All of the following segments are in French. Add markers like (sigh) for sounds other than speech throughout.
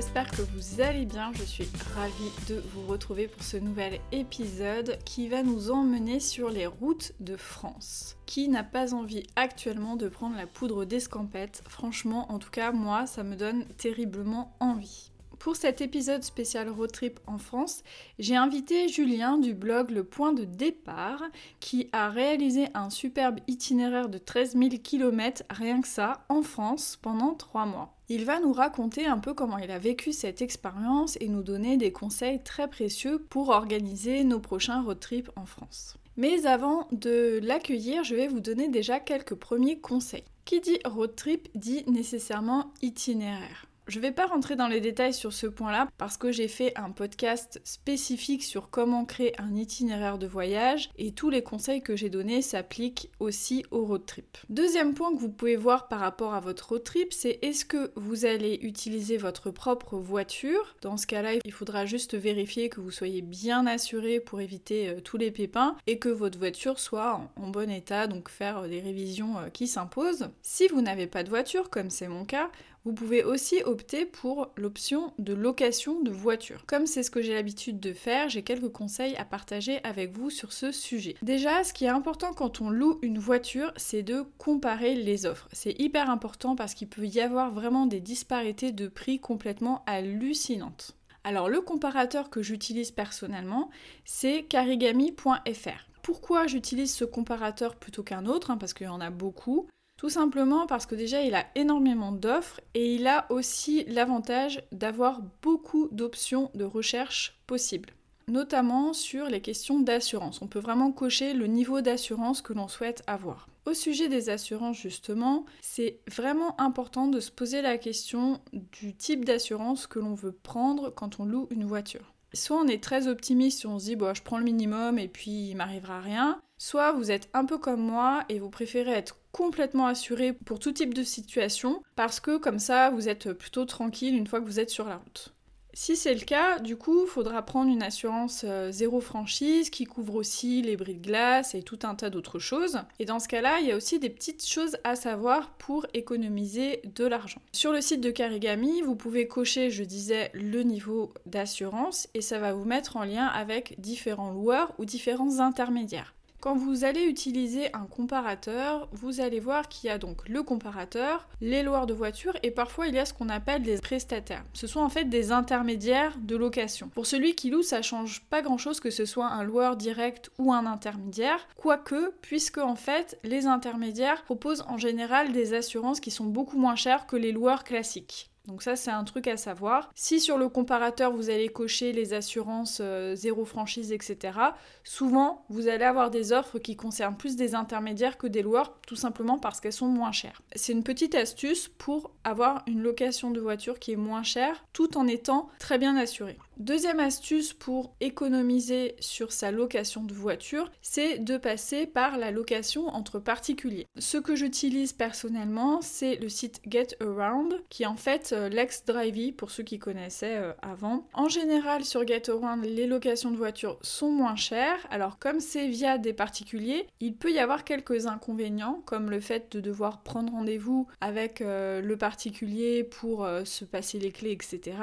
J'espère que vous allez bien. Je suis ravie de vous retrouver pour ce nouvel épisode qui va nous emmener sur les routes de France. Qui n'a pas envie actuellement de prendre la poudre d'escampette? Franchement, en tout cas, moi, ça me donne terriblement envie. Pour cet épisode spécial road trip en France, j'ai invité Julien du blog Le Point de Départ qui a réalisé un superbe itinéraire de 13 000 km rien que ça en France pendant 3 mois. Il va nous raconter un peu comment il a vécu cette expérience et nous donner des conseils très précieux pour organiser nos prochains road trips en France. Mais avant de l'accueillir, je vais vous donner déjà quelques premiers conseils. Qui dit road trip dit nécessairement itinéraire. Je ne vais pas rentrer dans les détails sur ce point-là parce que j'ai fait un podcast spécifique sur comment créer un itinéraire de voyage et tous les conseils que j'ai donnés s'appliquent aussi au road trip. Deuxième point que vous pouvez voir par rapport à votre road trip, c'est est-ce que vous allez utiliser votre propre voiture? Dans ce cas-là, il faudra juste vérifier que vous soyez bien assuré pour éviter euh, tous les pépins et que votre voiture soit en, bon état, donc faire des révisions euh, qui s'imposent. Si vous n'avez pas de voiture, comme c'est mon cas, vous pouvez aussi opter pour l'option de location de voiture. Comme c'est ce que j'ai l'habitude de faire, j'ai quelques conseils à partager avec vous sur ce sujet. Déjà, ce qui est important quand on loue une voiture, c'est de comparer les offres. C'est hyper important parce qu'il peut y avoir vraiment des disparités de prix complètement hallucinantes. Alors le comparateur que j'utilise personnellement, c'est carigami.fr. Pourquoi j'utilise ce comparateur plutôt qu'un autre? Hein, Parce qu'il y en a beaucoup. Tout simplement parce que déjà il a énormément d'offres et il a aussi l'avantage d'avoir beaucoup d'options de recherche possibles notamment sur les questions d'assurance. On peut vraiment cocher le niveau d'assurance que l'on souhaite avoir. Au sujet des assurances justement, c'est vraiment important de se poser la question du type d'assurance que l'on veut prendre quand on loue une voiture. Soit on est très optimiste on se dit je prends le minimum et puis il m'arrivera rien, soit vous êtes un peu comme moi et vous préférez être complètement assuré pour tout type de situation parce que comme ça vous êtes plutôt tranquille une fois que vous êtes sur la route. Si c'est le cas, du coup, il faudra prendre une assurance euh, zéro franchise qui couvre aussi les bris de glace et tout un tas d'autres choses. Et dans ce cas-là, il y a aussi des petites choses à savoir pour économiser de l'argent. Sur le site de Carigami, vous pouvez cocher, je disais, le niveau d'assurance et ça va vous mettre en lien avec différents loueurs ou différents intermédiaires. Quand vous allez utiliser un comparateur, vous allez voir qu'il y a donc le comparateur, les loueurs de voitures et parfois il y a ce qu'on appelle les prestataires. Ce sont en fait des intermédiaires de location. Pour celui qui loue, ça change pas grand chose que ce soit un loueur direct ou un intermédiaire, quoique, puisque en fait les intermédiaires proposent en général des assurances qui sont beaucoup moins chères que les loueurs classiques. Donc ça c'est un truc à savoir. Si sur le comparateur vous allez cocher les assurances euh, zéro franchise etc, souvent vous allez avoir des offres qui concernent plus des intermédiaires que des loueurs tout simplement parce qu'elles sont moins chères. C'est une petite astuce pour avoir une location de voiture qui est moins chère tout en étant très bien assurée. Deuxième astuce pour économiser sur sa location de voiture, c'est de passer par la location entre particuliers. Ce que j'utilise personnellement, c'est le site GetAround, qui est en fait euh, l'ex-Drivey pour ceux qui connaissaient euh, avant. En général, sur GetAround, les locations de voitures sont moins chères. Alors, comme c'est via des particuliers, il peut y avoir quelques inconvénients, comme le fait de devoir prendre rendez-vous avec euh, le particulier pour se passer les clés, etc.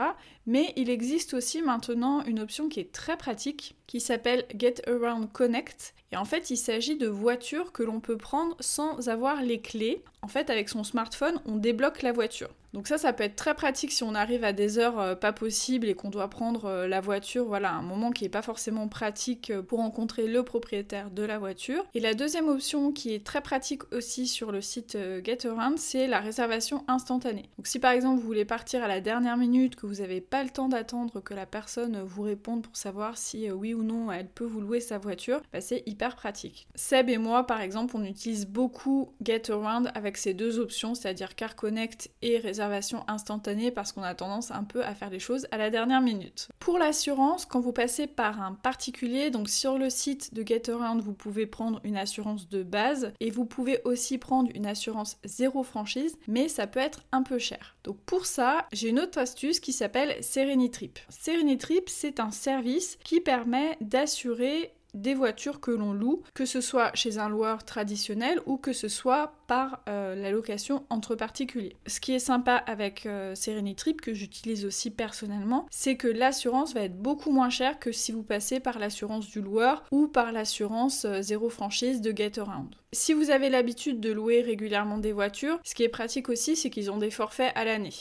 Mais il existe aussi maintenant une option qui est très pratique qui s'appelle Get Around Connect. Et en fait, il s'agit de voitures que l'on peut prendre sans avoir les clés. En fait, avec son smartphone, on débloque la voiture. Donc ça, ça peut être très pratique si on arrive à des heures euh, pas possibles et qu'on doit prendre euh, la voiture, voilà, un moment qui n'est pas forcément pratique euh, pour rencontrer le propriétaire de la voiture. Et la deuxième option qui est très pratique aussi sur le site GetAround, c'est la réservation instantanée. Donc si par exemple vous voulez partir à la dernière minute, que vous n'avez pas le temps d'attendre que la personne vous réponde pour savoir si oui ou non elle peut vous louer sa voiture, bah, c'est hyper pratique. Seb et moi, par exemple, on utilise beaucoup GetAround avec ces deux options, c'est-à-dire Car Connect et réservation instantanée, parce qu'on a tendance un peu à faire les choses à la dernière minute. Pour l'assurance, quand vous passez par un particulier, donc sur le site de GetAround, vous pouvez prendre une assurance de base et vous pouvez aussi prendre une assurance zéro franchise, mais ça peut être un peu cher. Donc pour ça, j'ai une autre astuce qui s'appelle Serenitrip. Serenitrip, c'est un service qui permet d'assurer des voitures que l'on loue, que ce soit chez un loueur traditionnel ou que ce soit par euh, la location entre particuliers. Ce qui est sympa avec euh, Serenitrip, que j'utilise aussi personnellement, c'est que l'assurance va être beaucoup moins chère que si vous passez par l'assurance du loueur ou par l'assurance euh, zéro franchise de GetAround. Si vous avez l'habitude de louer régulièrement des voitures, ce qui est pratique aussi, c'est qu'ils ont des forfaits à l'année.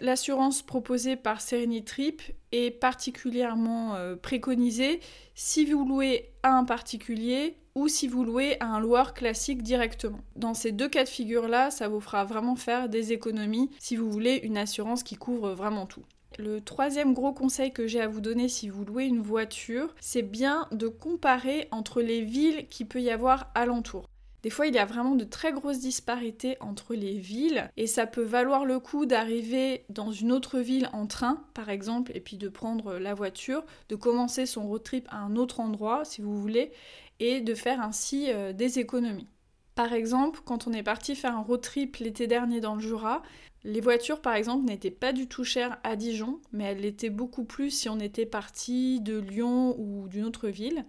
L'assurance proposée par Serenitrip est particulièrement euh, préconisée si vous louez à un particulier ou si vous louez à un loueur classique directement. Dans ces deux cas de figure-là, ça vous fera vraiment faire des économies si vous voulez une assurance qui couvre vraiment tout. Le troisième gros conseil que j'ai à vous donner si vous louez une voiture, c'est bien de comparer entre les villes qu'il peut y avoir alentour. Des fois, il y a vraiment de très grosses disparités entre les villes et ça peut valoir le coup d'arriver dans une autre ville en train, par exemple, et puis de prendre la voiture, de commencer son road trip à un autre endroit, si vous voulez, et de faire ainsi euh, des économies. Par exemple, quand on est parti faire un road trip l'été dernier dans le Jura, les voitures, par exemple, n'étaient pas du tout chères à Dijon, mais elles l'étaient beaucoup plus si on était parti de Lyon ou d'une autre ville.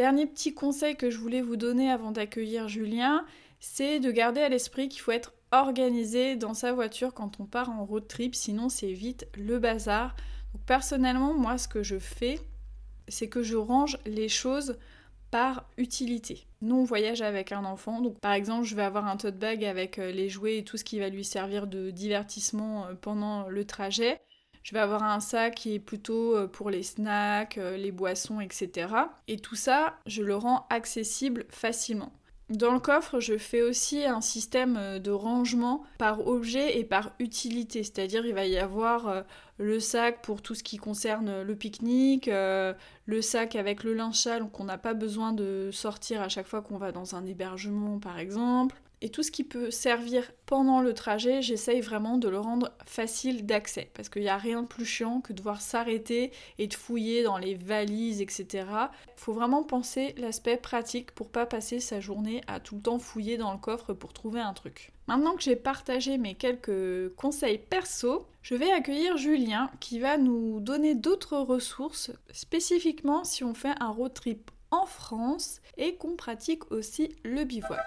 Dernier petit conseil que je voulais vous donner avant d'accueillir Julien, c'est de garder à l'esprit qu'il faut être organisé dans sa voiture quand on part en road trip, sinon c'est vite le bazar. personnellement, moi ce que je fais, c'est que je range les choses par utilité. Nous, on voyage avec un enfant, donc par exemple, je vais avoir un tote bag avec euh, les jouets et tout ce qui va lui servir de divertissement euh, pendant le trajet. Je vais avoir un sac qui est plutôt euh, pour les snacks, euh, les boissons, etc. Et tout ça, je le rends accessible facilement. Dans le coffre, je fais aussi un système euh, de rangement par objet et par utilité, c'est-à-dire il va y avoir le sac pour tout ce qui concerne le pique-nique, le sac avec le linge sale qu'on n'a pas besoin de sortir à chaque fois qu'on va dans un hébergement par exemple, et tout ce qui peut servir pendant le trajet, j'essaye vraiment de le rendre facile d'accès. Parce qu'il n'y a rien de plus chiant que de devoir s'arrêter et de fouiller dans les valises, etc. Il faut vraiment penser l'aspect pratique pour pas passer sa journée à tout le temps fouiller dans le coffre pour trouver un truc. Maintenant que j'ai partagé mes quelques conseils perso, je vais accueillir Julien qui va nous donner d'autres ressources, spécifiquement si on fait un road trip en France et qu'on pratique aussi le bivouac.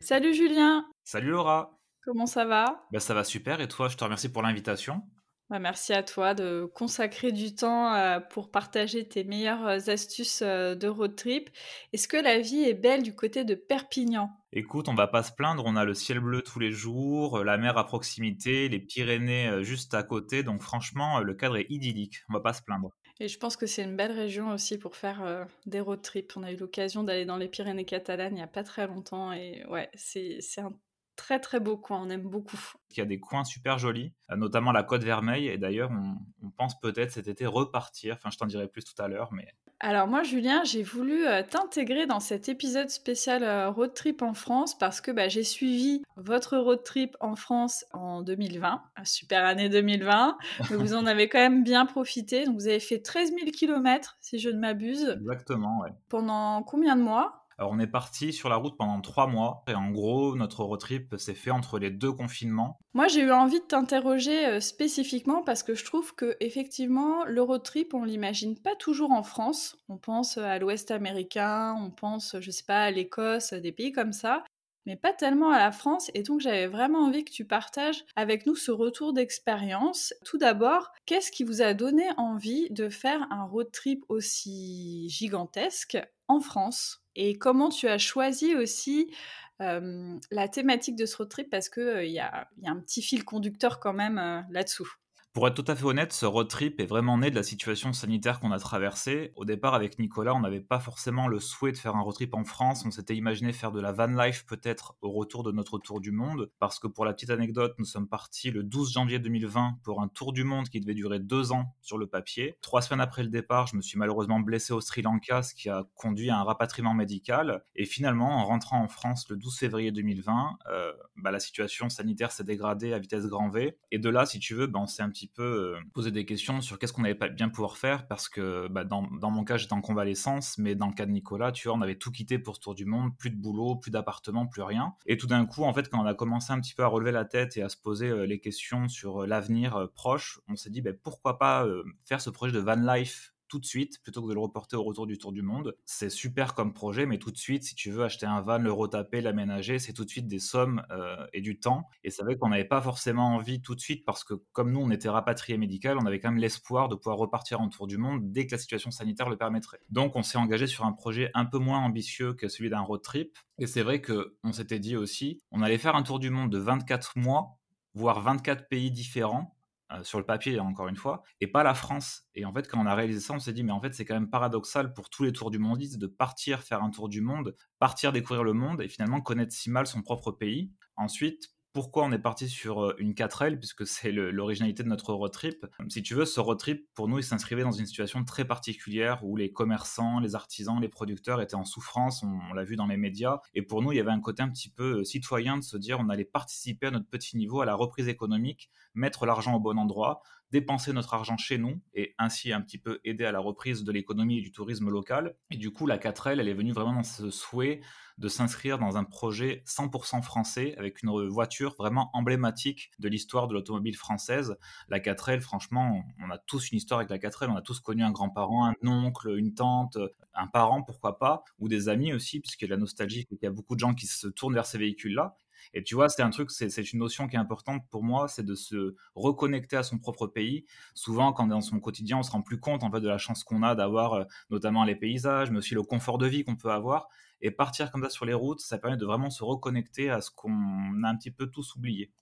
Salut Julien. Salut Laura. Comment ça va? Bah, Ça va super. Et toi, je te remercie pour l'invitation. Bah, merci à toi de consacrer du temps euh, pour partager tes meilleures euh, astuces euh, de road trip. Est-ce que la vie est belle du côté de Perpignan? Écoute, on va pas se plaindre, on a le ciel bleu tous les jours, la mer à proximité, les Pyrénées juste à côté, donc franchement, le cadre est idyllique, on va pas se plaindre. Et je pense que c'est une belle région aussi pour faire euh, des road trips. On a eu l'occasion d'aller dans les Pyrénées catalanes il n'y a pas très longtemps et ouais, c'est un très très beau coin, on aime beaucoup. Il y a des coins super jolis, euh, notamment la Côte Vermeille et d'ailleurs on, on, pense peut-être cet été repartir, enfin je t'en dirai plus tout à l'heure, mais alors moi, Julien, j'ai voulu euh, t'intégrer dans cet épisode spécial euh, road trip en France parce que bah, j'ai suivi votre road trip en France en 2020, super année 2020. (laughs) vous en avez quand même bien profité. Donc vous avez fait 13 000 km, si je ne m'abuse. Exactement, ouais. Pendant combien de mois? Alors on est parti sur la route pendant trois mois et en gros notre road trip s'est fait entre les deux confinements. Moi j'ai eu envie de t'interroger euh, spécifiquement parce que je trouve que effectivement le road trip on l'imagine pas toujours en France. On pense à l'Ouest américain, on pense je sais pas à l'Écosse, des pays comme ça mais pas tellement à la France. Et donc j'avais vraiment envie que tu partages avec nous ce retour d'expérience. Tout d'abord, qu'est-ce qui vous a donné envie de faire un road trip aussi gigantesque en France? Et comment tu as choisi aussi la thématique de ce road trip parce qu'il il y, a, un petit fil conducteur quand même là-dessous? Pour être tout à fait honnête, ce road trip est vraiment né de la situation sanitaire qu'on a traversée. Au départ, avec Nicolas, on n'avait pas forcément le souhait de faire un road trip en France. On s'était imaginé faire de la van life peut-être au retour de notre tour du monde. Parce que pour la petite anecdote, nous sommes partis le 12 janvier 2020 pour un tour du monde qui devait durer deux ans sur le papier. Trois semaines après le départ, je me suis malheureusement blessé au Sri Lanka, ce qui a conduit à un rapatriement médical. Et finalement, en rentrant en France le 12 février 2020, euh, bah, la situation sanitaire s'est dégradée à vitesse grand V. Et de là, si tu veux, bah, on s'est un petit euh, poser des questions sur qu'est-ce qu'on allait pas bien pouvoir faire parce que bah, dans, mon cas, j'étais en convalescence, mais dans le cas de Nicolas, tu vois, on avait tout quitté pour ce tour du monde, plus de boulot, plus d'appartement, plus rien. Et tout d'un coup, en fait, quand on a commencé un petit peu à relever la tête et à se poser euh, les questions sur l'avenir proche, on s'est dit bah, pourquoi pas faire ce projet de van life tout de suite plutôt que de le reporter au retour du Tour du Monde. C'est super comme projet, mais tout de suite, si tu veux acheter un van, le retaper, l'aménager, c'est tout de suite des sommes euh, et du temps. Et c'est vrai qu'on n'avait pas forcément envie tout de suite parce que comme nous, on était rapatrié médical, on avait quand même l'espoir de pouvoir repartir en Tour du Monde dès que la situation sanitaire le permettrait. Donc on s'est engagé sur un projet un peu moins ambitieux que celui d'un road trip. Et c'est vrai qu'on s'était dit aussi, on allait faire un Tour du Monde de 24 mois voire 24 pays différents sur le papier, encore une fois, et pas la France. Et en fait, quand on a réalisé ça, on s'est dit, mais en fait, c'est quand même paradoxal pour tous les tours du monde de partir faire un tour du monde, partir découvrir le monde et finalement connaître si mal son propre pays. Ensuite, pourquoi on est parti sur une 4L, puisque c'est l'originalité de notre road trip. Si tu veux, ce road trip, pour nous, il s'inscrivait dans une situation très particulière où les commerçants, les artisans, les producteurs étaient en souffrance, on, l'a vu dans les médias. Et pour nous, il y avait un côté un petit peu citoyen de se dire on allait participer à notre petit niveau à la reprise économique, mettre l'argent au bon endroit, dépenser notre argent chez nous et ainsi un petit peu aider à la reprise de l'économie et du tourisme local. Et du coup, la 4L, elle est venue vraiment dans ce souhait de s'inscrire dans un projet 100% français avec une voiture vraiment emblématique de l'histoire de l'automobile française. La 4L, franchement, on a tous une histoire avec la 4L, on a tous connu un grand-parent, un oncle, une tante, un parent, pourquoi pas, ou des amis aussi, de la nostalgie, il y a beaucoup de gens qui se tournent vers ces véhicules-là. Et tu vois, c'est un truc, c'est une notion qui est importante pour moi, c'est de se reconnecter à son propre pays. Souvent, quand dans son quotidien, on se rend plus compte en fait de la chance qu'on a d'avoir euh, notamment les paysages, mais aussi le confort de vie qu'on peut avoir. Et partir comme ça sur les routes, ça permet de vraiment se reconnecter à ce qu'on a un petit peu tous oublié.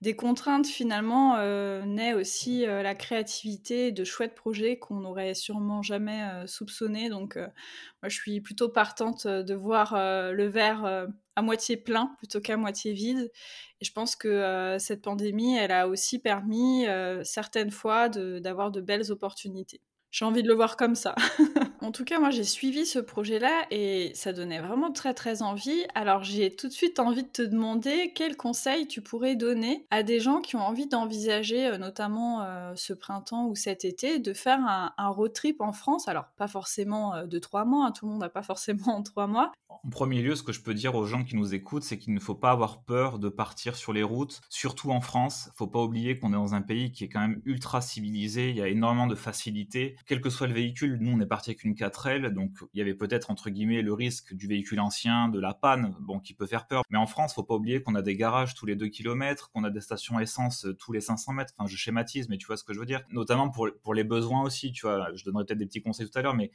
Des contraintes, finalement, euh, naît aussi euh, la créativité de chouettes projets qu'on n'aurait sûrement jamais euh, soupçonnés. Donc, moi, je suis plutôt partante de voir le verre à moitié plein plutôt qu'à moitié vide. Et je pense que cette pandémie, elle a aussi permis certaines fois d'avoir de belles opportunités. J'ai envie de le voir comme ça. (laughs) en tout cas, moi, j'ai suivi ce projet-là et ça donnait vraiment très, très envie. Alors, j'ai tout de suite envie de te demander quels conseils tu pourrais donner à des gens qui ont envie d'envisager, euh, notamment euh, ce printemps ou cet été, de faire un, road trip en France. Alors, pas forcément euh, de trois mois, hein, tout le monde n'a pas forcément en trois mois. En premier lieu, ce que je peux dire aux gens qui nous écoutent, c'est qu'il ne faut pas avoir peur de partir sur les routes, surtout en France. Faut pas oublier qu'on est dans un pays qui est quand même ultra civilisé, il y a énormément de facilités quel que soit le véhicule, nous on est parti avec une 4L, donc il y avait peut-être entre guillemets le risque du véhicule ancien, de la panne, bon qui peut faire peur. Mais en France, faut pas oublier qu'on a des garages tous les 2 km, qu'on a des stations essence tous les 500 mètres. Enfin, je schématise, mais tu vois ce que je veux dire. Notamment pour, pour les besoins aussi, tu vois. Je donnerai peut-être des petits conseils tout à l'heure, mais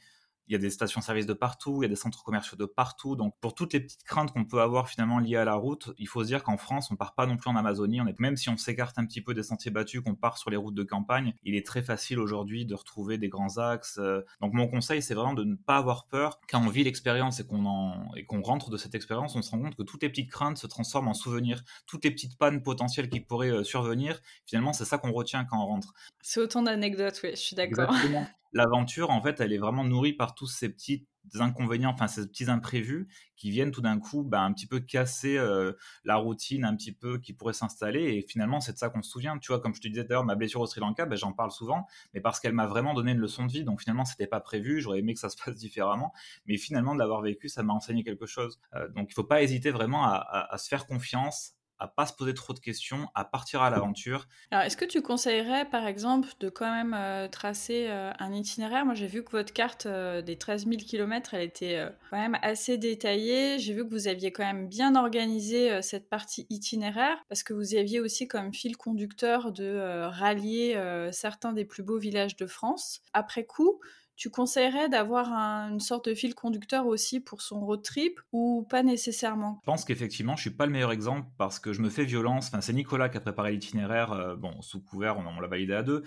il y a des stations-service de partout, il y a des centres commerciaux de partout. Donc, pour toutes les petites craintes qu'on peut avoir finalement liées à la route, il faut se dire qu'en France, on part pas non plus en Amazonie. On est, même si on s'écarte un petit peu des sentiers battus, qu'on part sur les routes de campagne, il est très facile aujourd'hui de retrouver des grands axes. Euh. Donc, mon conseil, c'est vraiment de ne pas avoir peur. Quand on vit l'expérience et qu'on en... et qu'on rentre de cette expérience, on se rend compte que toutes les petites craintes se transforment en souvenirs. Toutes les petites pannes potentielles qui pourraient euh, survenir, finalement, c'est ça qu'on retient quand on rentre. C'est autant d'anecdotes, oui, je suis d'accord. (laughs) l'aventure, en fait, elle est vraiment nourrie par tous ces petits inconvénients, enfin ces petits imprévus qui viennent tout d'un coup bah, un petit peu casser euh, la routine un petit peu qui pourrait s'installer. Et finalement c'est de ça qu'on se souvient. Tu vois comme je te disais d'ailleurs ma blessure au Sri Lanka bah, j'en parle souvent mais parce qu'elle m'a vraiment donné une leçon de vie. Donc finalement c'était pas prévu. J'aurais aimé que ça se passe (laughs) différemment. Mais finalement de l'avoir vécu ça m'a enseigné quelque chose. Euh, donc il faut pas hésiter vraiment à se faire confiance à pas se poser trop de questions, à partir à l'aventure. Alors, est-ce que tu conseillerais, par exemple, de quand même euh, tracer euh, un itinéraire? Moi, j'ai vu que votre carte euh, des 13 000 km, elle était quand même assez détaillée. J'ai vu que vous aviez quand même bien organisé cette partie itinéraire, parce que vous aviez aussi comme fil conducteur de rallier certains des plus beaux villages de France. Après coup, Tu conseillerais d'avoir une sorte de fil conducteur aussi pour son road trip ou pas nécessairement? Je pense qu'effectivement, je suis pas le meilleur exemple parce que je me fais violence. Enfin, c'est Nicolas qui a préparé l'itinéraire. Euh, bon, sous couvert, on, l'a validé à deux.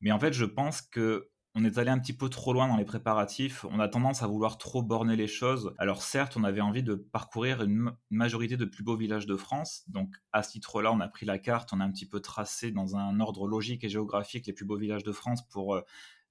Mais en fait, je pense que on est allé un petit peu trop loin dans les préparatifs. On a tendance à vouloir trop borner les choses. Alors certes, on avait envie de parcourir une, majorité de plus beaux villages de France. Donc à ce titre-là, on a pris la carte, on a un petit peu tracé dans un ordre logique et géographique les plus beaux villages de France pour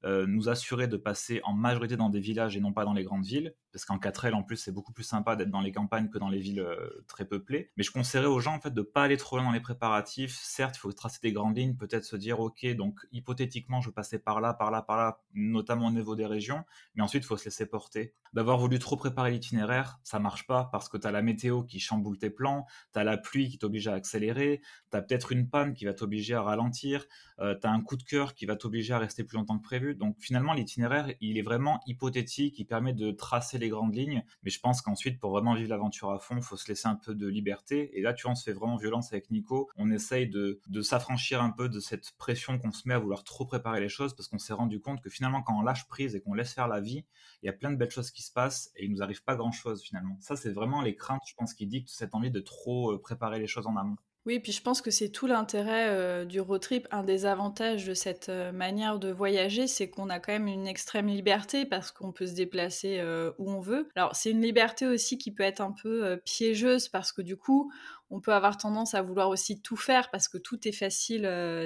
euh, nous assurer de passer en majorité dans des villages et non pas dans les grandes villes, parce qu'en 4L en plus c'est beaucoup plus sympa d'être dans les campagnes que dans les villes euh, très peuplées. Mais je conseillerais aux gens en fait de pas aller trop loin dans les préparatifs. Certes, il faut tracer des grandes lignes, peut-être se dire ok donc hypothétiquement je passais par là, par là, par là, notamment au niveau des régions, mais ensuite il faut se laisser porter. D'avoir voulu trop préparer l'itinéraire, ça marche pas parce que tu as la météo qui chamboule tes plans, tu as la pluie qui t'oblige à accélérer, tu as peut-être une panne qui va t'obliger à ralentir, euh, tu as un coup de cœur qui va t'obliger à rester plus longtemps que prévu. Donc finalement, l'itinéraire, il est vraiment hypothétique, il permet de tracer les grandes lignes, mais je pense qu'ensuite, pour vraiment vivre l'aventure à fond, il faut se laisser un peu de liberté. Et là, tu vois, on se fait vraiment violence avec Nico. On essaye de, s'affranchir un peu de cette pression qu'on se met à vouloir trop préparer les choses, parce qu'on s'est rendu compte que finalement, quand on lâche prise et qu'on laisse faire la vie, il y a plein de belles choses qui se passent et il nous arrive pas grand-chose finalement. Ça, c'est vraiment les craintes, je pense, qui dictent cette envie de trop euh, préparer les choses en amont. Oui, puis je pense que c'est tout l'intérêt euh, du road trip. Un des avantages de cette euh, manière de voyager, c'est qu'on a quand même une extrême liberté parce qu'on peut se déplacer euh, où on veut. Alors c'est une liberté aussi qui peut être un peu piégeuse parce que du coup, on peut avoir tendance à vouloir aussi tout faire parce que tout est facile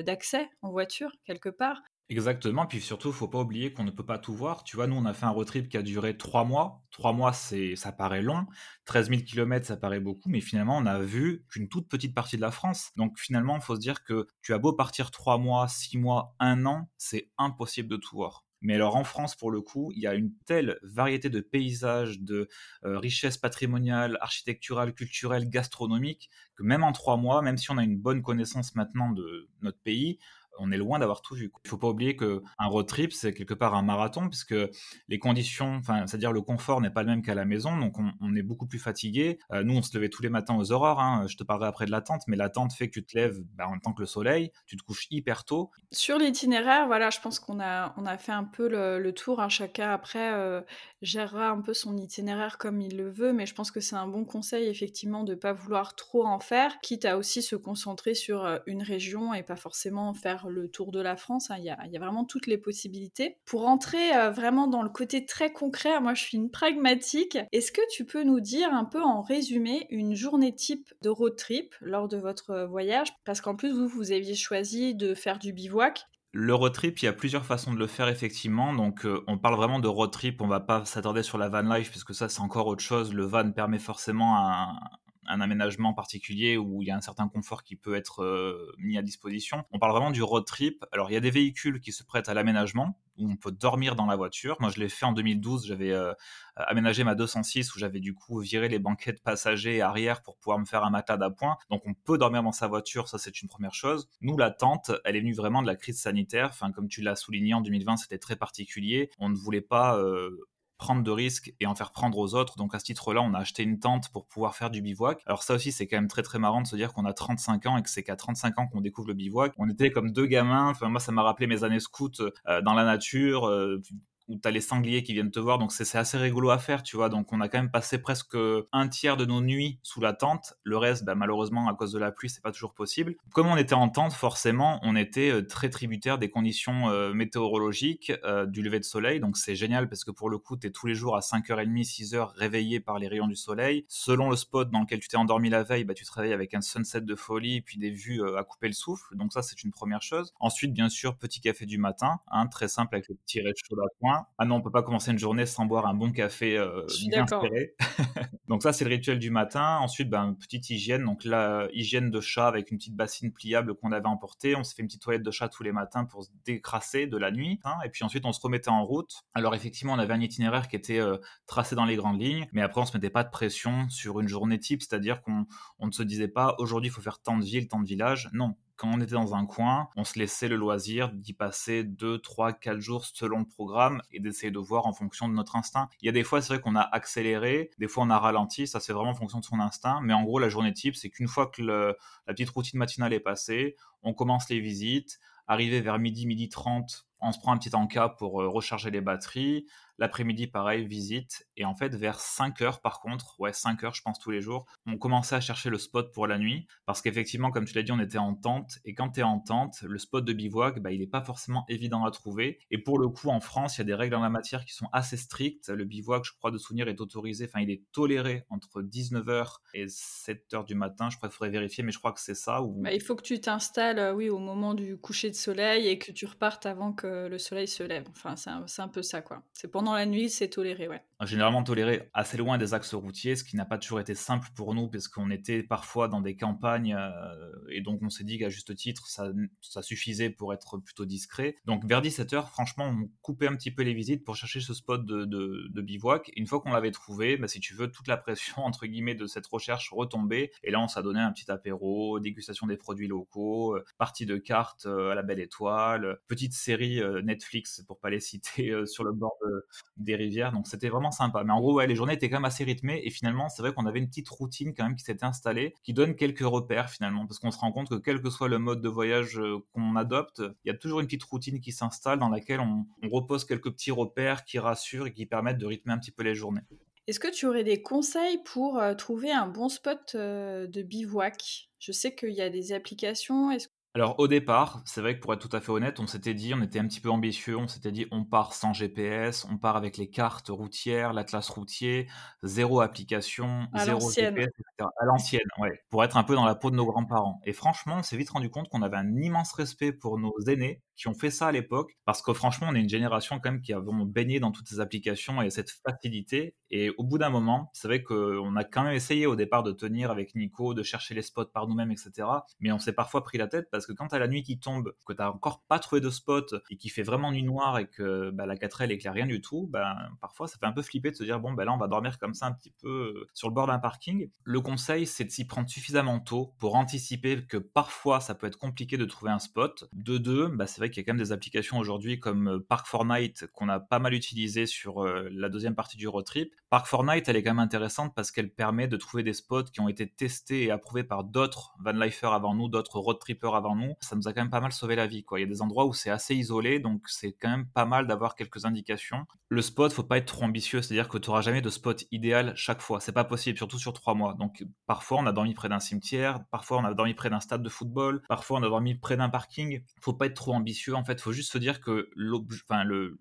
d'accès en voiture quelque part. Exactement, puis surtout, faut pas oublier qu'on ne peut pas tout voir. Tu vois, nous, on a fait un road trip qui a duré trois mois. Trois mois, c'est, ça paraît long. 13 000 km, ça paraît beaucoup, mais finalement, on a vu qu'une toute petite partie de la France. Donc finalement, il faut se dire que tu as beau partir trois mois, six mois, un an, c'est impossible de tout voir. Mais alors en France, pour le coup, il y a une telle variété de paysages, de euh, richesses patrimoniales, architecturales, culturelles, gastronomiques, que même en trois mois, même si on a une bonne connaissance maintenant de notre pays, on est loin d'avoir tout vu. Il faut pas oublier qu'un road trip, c'est quelque part un marathon, puisque les conditions, c'est-à-dire le confort n'est pas le même qu'à la maison, donc on, est beaucoup plus fatigué. Euh, nous, on se levait tous les matins aux aurores, hein. je te parlerai après de l'attente, mais l'attente fait que tu te lèves bah, en même temps que le soleil, tu te couches hyper tôt. Sur l'itinéraire, voilà, je pense qu'on a, on a fait un peu le, tour, hein. chacun après euh, gérera un peu son itinéraire comme il le veut, mais je pense que c'est un bon conseil, effectivement, de ne pas vouloir trop en faire, quitte à aussi se concentrer sur euh, une région et pas forcément faire le tour de la France. Hein. Il y, a, vraiment toutes les possibilités. Pour entrer euh, vraiment dans le côté très concret, moi je suis une pragmatique. Est-ce que tu peux nous dire un peu en résumé une journée type de road trip lors de votre euh, voyage? Parce qu'en plus, vous, vous aviez choisi de faire du bivouac. Le road trip, il y a plusieurs façons de le faire effectivement. Donc, euh, on parle vraiment de road trip. On va pas s'attarder sur la van life puisque ça, c'est encore autre chose. Le van permet forcément un, un aménagement particulier où il y a un certain confort qui peut être euh, mis à disposition. On parle vraiment du road trip. Alors il y a des véhicules qui se prêtent à l'aménagement où on peut dormir dans la voiture. Moi je l'ai fait en 2012, j'avais euh, aménagé ma 206 où j'avais du coup viré les banquettes passagers arrière pour pouvoir me faire un matelas d'appoint. Donc on peut dormir dans sa voiture, ça c'est une première chose. Nous la tente, elle est venue vraiment de la crise sanitaire. Enfin comme tu l'as souligné en 2020, c'était très particulier. On ne voulait pas euh, prendre de risques et en faire prendre aux autres. Donc à ce titre-là, on a acheté une tente pour pouvoir faire du bivouac. Alors ça aussi, c'est quand même très très marrant de se dire qu'on a 35 ans et que c'est qu'à 35 ans qu'on découvre le bivouac. On était comme deux gamins. Enfin moi, ça m'a rappelé mes années scouts euh, dans la nature. Euh, où tu as les sangliers qui viennent te voir, donc c'est assez rigolo à faire, tu vois. Donc on a quand même passé presque un tiers de nos nuits sous la tente. Le reste, bah, malheureusement, à cause de la pluie, c'est pas toujours possible. Comme on était en tente, forcément, on était euh, très tributaire des conditions euh, météorologiques, euh, du lever de soleil. Donc c'est génial parce que pour le coup, tu es tous les jours à 5h30, 6h réveillé par les rayons du soleil. Selon le spot dans lequel tu t'es endormi la veille, bah, tu te réveilles avec un sunset de folie, puis des vues à couper le souffle. Donc ça, c'est une première chose. Ensuite, bien sûr, petit café du matin, hein, très simple avec le petit red chaud Ah non, on peut pas commencer une journée sans boire un bon café euh, bien inspiré. (laughs) donc ça, c'est le rituel du matin. Ensuite, ben, petite hygiène. Donc la hygiène de chat avec une petite bassine pliable qu'on avait emportée. On s'est fait une petite toilette de chat tous les matins pour se décrasser de la nuit. Hein. Et puis ensuite, on se remettait en route. Alors effectivement, on avait un itinéraire qui était euh, tracé dans les grandes lignes, mais après, on se mettait pas de pression sur une journée type, c'est-à-dire qu'on ne se disait pas aujourd'hui, il faut faire tant de villes, tant de villages. Non, quand on était dans un coin, on se laissait le loisir d'y passer 2, 3, 4 jours selon le programme et d'essayer de voir en fonction de notre instinct. Il y a des fois, c'est vrai qu'on a accéléré, des fois on a ralenti, ça c'est vraiment en fonction de son instinct, mais en gros, la journée type, c'est qu'une fois que la petite routine matinale est passée, on commence les visites, arrivé vers midi, midi 30, On se prend un petit encas pour recharger les batteries. L'après-midi, pareil, visite. Et en fait, vers 5 heures, par contre, ouais, 5 heures, je pense, tous les jours, on commençait à chercher le spot pour la nuit. Parce qu'effectivement, comme tu l'as dit, on était en tente. Et quand tu es en tente, le spot de bivouac, bah, il n'est pas forcément évident à trouver. Et pour le coup, en France, il y a des règles en la matière qui sont assez strictes. Le bivouac, je crois, de souvenir, est autorisé, enfin, il est toléré entre 19h et 7h du matin. Je crois qu'il faudrait vérifier, mais je crois que c'est ça. Bah, il faut que tu t'installes, euh, oui, au moment du coucher de soleil et que tu repartes avant que le soleil se lève. Enfin, c'est un, un peu ça, quoi. C'est pendant la nuit, c'est toléré, ouais. Généralement toléré assez loin des axes routiers, ce qui n'a pas toujours été simple pour nous, parce qu'on était parfois dans des campagnes, euh, et donc on s'est dit qu'à juste titre, ça, ça, suffisait pour être plutôt discret. Donc vers 17h, franchement, on coupait un petit peu les visites pour chercher ce spot de, de, bivouac. Une fois qu'on l'avait trouvé, bah, si tu veux, toute la pression, (laughs) entre guillemets, de cette recherche retombait, et là on s'est donné un petit apéro, dégustation des produits locaux, euh, partie de cartes euh, à la belle étoile, petite série Netflix, pour pas les citer, sur le bord des rivières. Donc c'était vraiment sympa. Mais en gros, ouais, les journées étaient quand même assez rythmées. Et finalement, c'est vrai qu'on avait une petite routine quand même qui s'était installée, qui donne quelques repères finalement. Parce qu'on se rend compte que quel que soit le mode de voyage euh, qu'on adopte, il y a toujours une petite routine qui s'installe dans laquelle on, repose quelques petits repères qui rassurent et qui permettent de rythmer un petit peu les journées. Est-ce que tu aurais des conseils pour euh, trouver un bon spot euh, de bivouac? Je sais qu'il y a des applications. Est-ce alors au départ, c'est vrai que pour être tout à fait honnête, on s'était dit, on était un petit peu ambitieux, on s'était dit on part sans GPS, on part avec les cartes routières, l'atlas routier, zéro application, zéro GPS, etc. À l'ancienne, ouais, pour être un peu dans la peau de nos grands-parents. Et franchement, on s'est vite rendu compte qu'on avait un immense respect pour nos aînés qui ont fait ça à l'époque, parce que franchement, on est une génération quand même qui a vraiment baigné dans toutes ces applications et cette facilité. Et au bout d'un moment, c'est vrai qu'on a quand même essayé au départ de tenir avec Nico, de chercher les spots par nous-mêmes, etc. Mais on s'est parfois pris la tête parce que quand tu as la nuit qui tombe, que tu n'as encore pas trouvé de spot et qui fait vraiment nuit noire et que bah, la 4L éclaire rien du tout, bah, parfois ça fait un peu flipper de se dire bon, ben là on va dormir comme ça un petit peu euh, sur le bord d'un parking. Le conseil, c'est de s'y prendre suffisamment tôt pour anticiper que parfois ça peut être compliqué de trouver un spot. De deux, bah, c'est vrai qu'il y a quand même des applications aujourd'hui comme euh, Park Fortnite qu'on a pas mal utilisé sur euh, la deuxième partie du road trip. Park Fortnite, elle est quand même intéressante parce qu'elle permet de trouver des spots qui ont été testés et approuvés par d'autres van avant nous, d'autres road trippers avant nous. Ça nous a quand même pas mal sauvé la vie. Quoi. Il y a des endroits où c'est assez isolé, donc c'est quand même pas mal d'avoir quelques indications. Le spot, faut pas être trop ambitieux, c'est-à-dire que tu n'auras jamais de spot idéal chaque fois. C'est pas possible, surtout sur trois mois. Donc parfois on a dormi près d'un cimetière, parfois on a dormi près d'un stade de football, parfois on a dormi près d'un parking. Faut pas être trop ambitieux en fait faut juste se dire que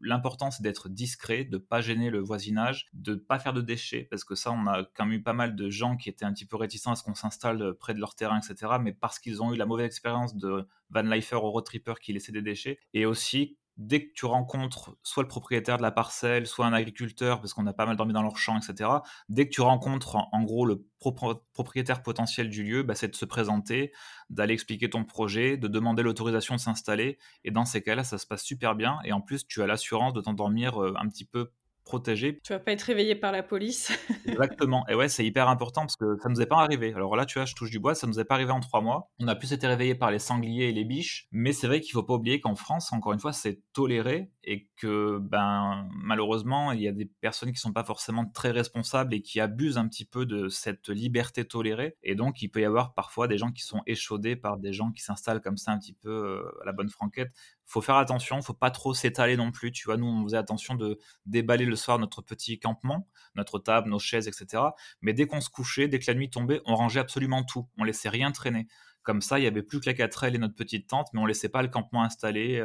l'important, c'est d'être discret, de pas gêner le voisinage, de pas faire de déchets, parce que ça, on a quand même eu pas mal de gens qui étaient un petit peu réticents à ce qu'on s'installe près de leur terrain, etc. Mais parce qu'ils ont eu la mauvaise expérience de van lifer ou road tripper qui laissait des déchets. Et aussi, dès que tu rencontres soit le propriétaire de la parcelle, soit un agriculteur, parce qu'on a pas mal dormi dans leur champ, etc., dès que tu rencontres en, gros le propriétaire potentiel du lieu, bah, c'est de se présenter, d'aller expliquer ton projet, de demander l'autorisation de s'installer. Et dans ces cas-là, ça se passe super bien. Et en plus, tu as l'assurance de t'endormir euh, un petit peu protégé. Tu vas pas être réveillé par la police. (laughs) Exactement. Et ouais, c'est hyper important parce que ça nous est pas arrivé. Alors là, tu vois, je touche du bois, ça nous est pas arrivé en trois mois. On a plus été réveillé par les sangliers et les biches. Mais c'est vrai qu'il faut pas oublier qu'en France, encore une fois, c'est toléré et que, ben, malheureusement, il y a des personnes qui sont pas forcément très responsables et qui abusent un petit peu de cette liberté tolérée. Et donc, il peut y avoir parfois des gens qui sont échaudés par des gens qui s'installent comme ça un petit peu euh, à la bonne franquette faut faire attention, faut pas trop s'étaler non plus. Tu vois, nous, on faisait attention de déballer le soir notre petit campement, notre table, nos chaises, etc. Mais dès qu'on se couchait, dès que la nuit tombait, on rangeait absolument tout. On laissait rien traîner. Comme ça, il y avait plus que la 4L et notre petite tente, mais on laissait pas le campement installé.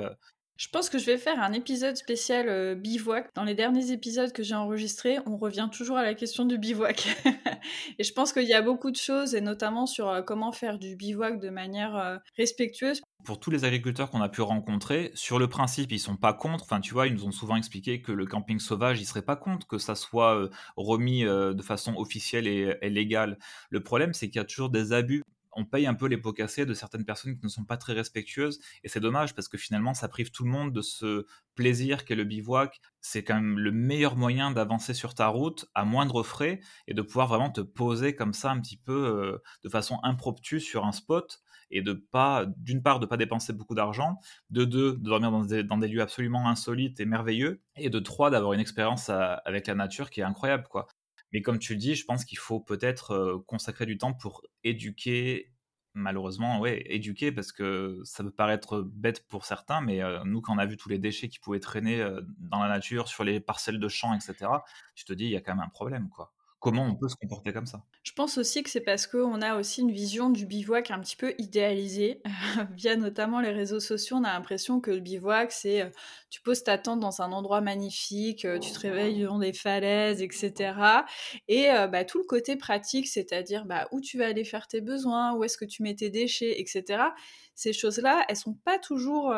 Euh. Je pense que je vais faire un épisode spécial euh, bivouac. Dans les derniers épisodes que j'ai enregistrés, on revient toujours à la question du bivouac. (laughs) et je pense qu'il y a beaucoup de choses, et notamment sur euh, comment faire du bivouac de manière respectueuse pour tous les agriculteurs qu'on a pu rencontrer, sur le principe, ils sont pas contre. Enfin, tu vois, ils nous ont souvent expliqué que le camping sauvage, ils seraient pas contre que ça soit euh, remis euh, de façon officielle et, légale. Le problème, c'est qu'il y a toujours des abus. On paye un peu les pots cassés de certaines personnes qui ne sont pas très respectueuses. Et c'est dommage parce que finalement, ça prive tout le monde de ce plaisir qu'est le bivouac. C'est quand même le meilleur moyen d'avancer sur ta route à moindre frais et de pouvoir vraiment te poser comme ça un petit peu euh, de façon impromptue sur un spot et d'une part, de pas dépenser beaucoup d'argent, de deux, de dormir dans des, lieux absolument insolites et merveilleux, et de trois, d'avoir une expérience avec la nature qui est incroyable, quoi. Mais comme tu le dis, je pense qu'il faut peut-être euh, consacrer du temps pour éduquer malheureusement, ouais, éduquer parce que ça peut paraître bête pour certains, mais nous, quand on a vu tous les déchets qui pouvaient traîner dans la nature, sur les parcelles de champs, etc., tu te dis, il y a quand même un problème, quoi comment on peut se comporter comme ça Je pense aussi que c'est parce qu'on a aussi une vision du bivouac un petit peu idéalisée, (laughs) via notamment les réseaux sociaux. On a l'impression que le bivouac, c'est euh, tu poses ta tente dans un endroit magnifique, euh, tu te réveilles devant des falaises, etc. Et euh, bah, tout le côté pratique, c'est-à-dire bah, où tu vas aller faire tes besoins, où est-ce que tu mets tes déchets, etc. Ces choses-là, elles sont pas toujours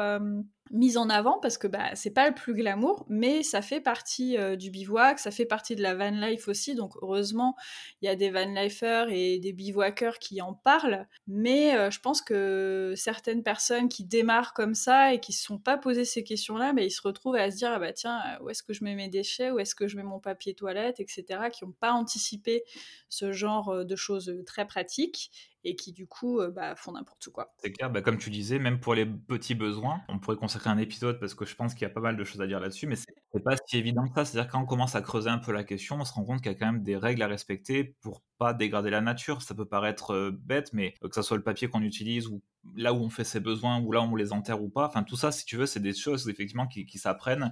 mise en avant parce que bah, c'est pas le plus glamour, mais ça fait partie euh, du bivouac, ça fait partie de la van life aussi. Donc heureusement, il y a des van lifers et des bivouaqueurs qui en parlent. Mais euh, je pense que certaines personnes qui démarrent comme ça et qui se sont pas posé ces questions-là, mais ils se retrouvent à se dire ah bah tiens, euh, où est-ce que je mets mes déchets, où est-ce que je mets mon papier toilette, etc. Qui n'ont pas anticipé ce genre de choses très pratiques et qui du coup bah, font n'importe quoi. C'est clair, bah, comme tu disais, même pour les petits besoins, on pourrait consacrer un épisode parce que je pense qu'il y a pas mal de choses à dire là-dessus, mais c'est pas si évident que ça. C'est-à-dire quand on commence à creuser un peu la question, on se rend compte qu'il y a quand même des règles à respecter pour pas dégrader la nature. Ça peut paraître bête, mais que ça soit le papier qu'on utilise ou là où on fait ses besoins ou là où on les enterre ou pas. Enfin, tout ça, si tu veux, c'est des choses effectivement qui s'apprennent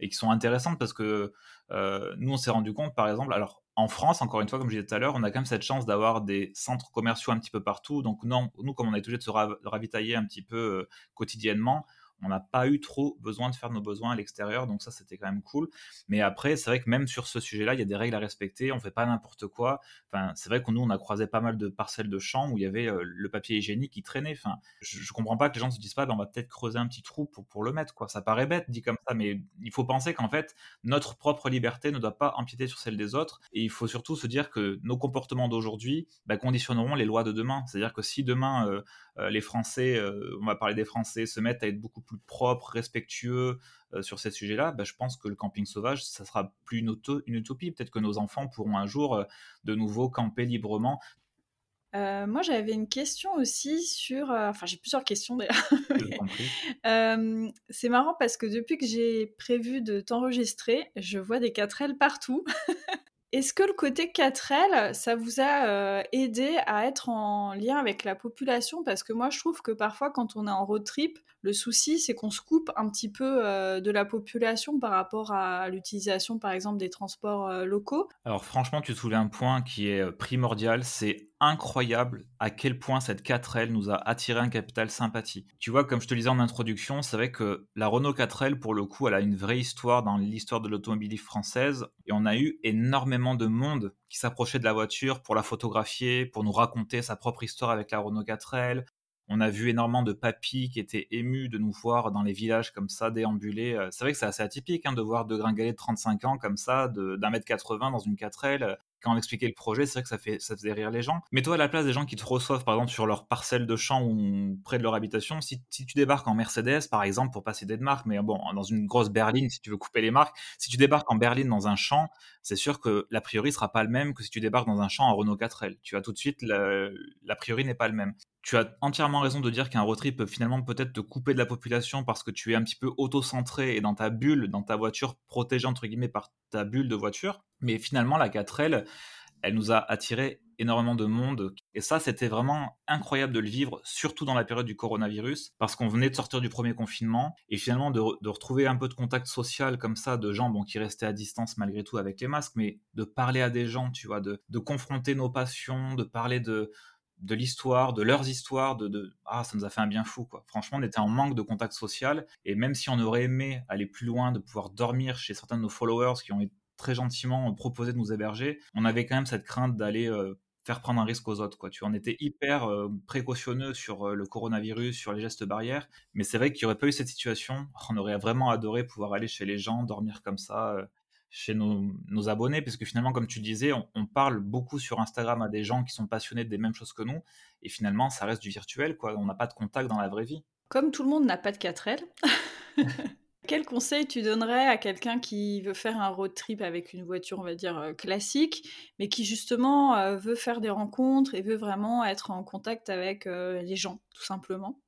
et qui sont intéressantes parce que nous, on s'est rendu compte, par exemple, alors en France, encore une fois, comme je disais tout à l'heure, on a quand même cette chance d'avoir des centres commerciaux un petit peu partout. Donc, nous, comme on est obligé de se ravitailler un petit peu euh, quotidiennement, on n'a pas eu trop besoin de faire nos besoins à l'extérieur, donc ça c'était quand même cool. Mais après, c'est vrai que même sur ce sujet-là, il y a des règles à respecter, on fait pas n'importe quoi. Enfin, c'est vrai que nous on a croisé pas mal de parcelles de champs où il y avait euh, le papier hygiénique qui traînait. Enfin, je, ne comprends pas que les gens se disent pas, ben, on va peut-être creuser un petit trou pour, pour le mettre, quoi. Ça paraît bête dit comme ça, mais il faut penser qu'en fait notre propre liberté ne doit pas empiéter sur celle des autres, et il faut surtout se dire que nos comportements d'aujourd'hui ben, conditionneront les lois de demain. C'est-à-dire que si demain euh, euh, les Français, on va parler des Français, se mettent à être beaucoup plus propre, respectueux euh, sur ces sujets-là, bah, je pense que le camping sauvage, ça sera plus une, une utopie. Peut-être que nos enfants pourront un jour euh, de nouveau camper librement. Euh, moi, j'avais une question aussi sur. enfin, j'ai plusieurs questions d'ailleurs. (laughs) c'est marrant parce que depuis que j'ai prévu de t'enregistrer, je vois des 4L partout. (laughs) Est-ce que le côté 4L, ça vous a euh, aidé à être en lien avec la population? Parce que moi, je trouve que parfois, quand on est en road trip, le souci, c'est qu'on se coupe un petit peu euh, de la population par rapport à l'utilisation, par exemple, des transports euh, locaux. Alors franchement, tu soulèves un point qui est primordial, c'est incroyable à quel point cette 4L nous a attiré un capital sympathie. Tu vois, comme je te disais en introduction, c'est vrai que la Renault 4L, pour le coup, elle a une vraie histoire dans l'histoire de l'automobile française. Et on a eu énormément de monde qui s'approchait de la voiture pour la photographier, pour nous raconter sa propre histoire avec la Renault 4L. On a vu énormément de papis qui étaient émus de nous voir dans les villages comme ça, déambuler. C'est vrai que c'est assez atypique hein, de voir deux gringalets de 35 ans comme ça, d'un mètre 80 dans une 4L, quand on expliquait le projet, c'est vrai que ça, fait, ça faisait rire les gens. Mais toi, à la place des gens qui te reçoivent, par exemple, sur leur parcelle de champ ou près de leur habitation, si, tu débarques en Mercedes, par exemple, pour pas citer de marque, mais bon, dans une grosse berline, si tu veux couper les marques, si tu débarques en berline dans un champ, c'est sûr que l'a priori sera pas le même que si tu débarques dans un champ en Renault 4L. Tu as tout de suite, l'a priori n'est pas le même. Tu as entièrement raison de dire qu'un road trip peut finalement peut-être te couper de la population parce que tu es un petit peu auto-centré et dans ta bulle, dans ta voiture protégée entre guillemets par ta bulle de voiture. Mais finalement, la 4L, elle nous a attiré énormément de monde. Et ça, c'était vraiment incroyable de le vivre, surtout dans la période du coronavirus, parce qu'on venait de sortir du premier confinement, et finalement de, retrouver un peu de contact social comme ça, de gens qui restaient à distance malgré tout avec les masques, mais de parler à des gens, tu vois, de, confronter nos passions, de parler de, de l'histoire, de leurs histoires, de, de, ah ça nous a fait un bien fou quoi. Franchement, on était en manque de contact social et même si on aurait aimé aller plus loin, de pouvoir dormir chez certains de nos followers qui ont très gentiment proposé de nous héberger, on avait quand même cette crainte d'aller euh, faire prendre un risque aux autres. Quoi. Tu en étais hyper euh, précautionneux sur euh, le coronavirus, sur les gestes barrières, mais c'est vrai qu'il n'y aurait pas eu cette situation. On aurait vraiment adoré pouvoir aller chez les gens, dormir comme ça, chez nos, abonnés, parce que finalement, comme tu disais, on, on, parle beaucoup sur Instagram à des gens qui sont passionnés des mêmes choses que nous, et finalement, ça reste du virtuel. Quoi. On n'a pas de contact dans la vraie vie. Comme tout le monde n'a pas de 4L. (laughs) Quel conseil tu donnerais à quelqu'un qui veut faire un road trip avec une voiture, on va dire, euh, classique, mais qui justement euh, veut faire des rencontres et veut vraiment être en contact avec euh, les gens, tout simplement?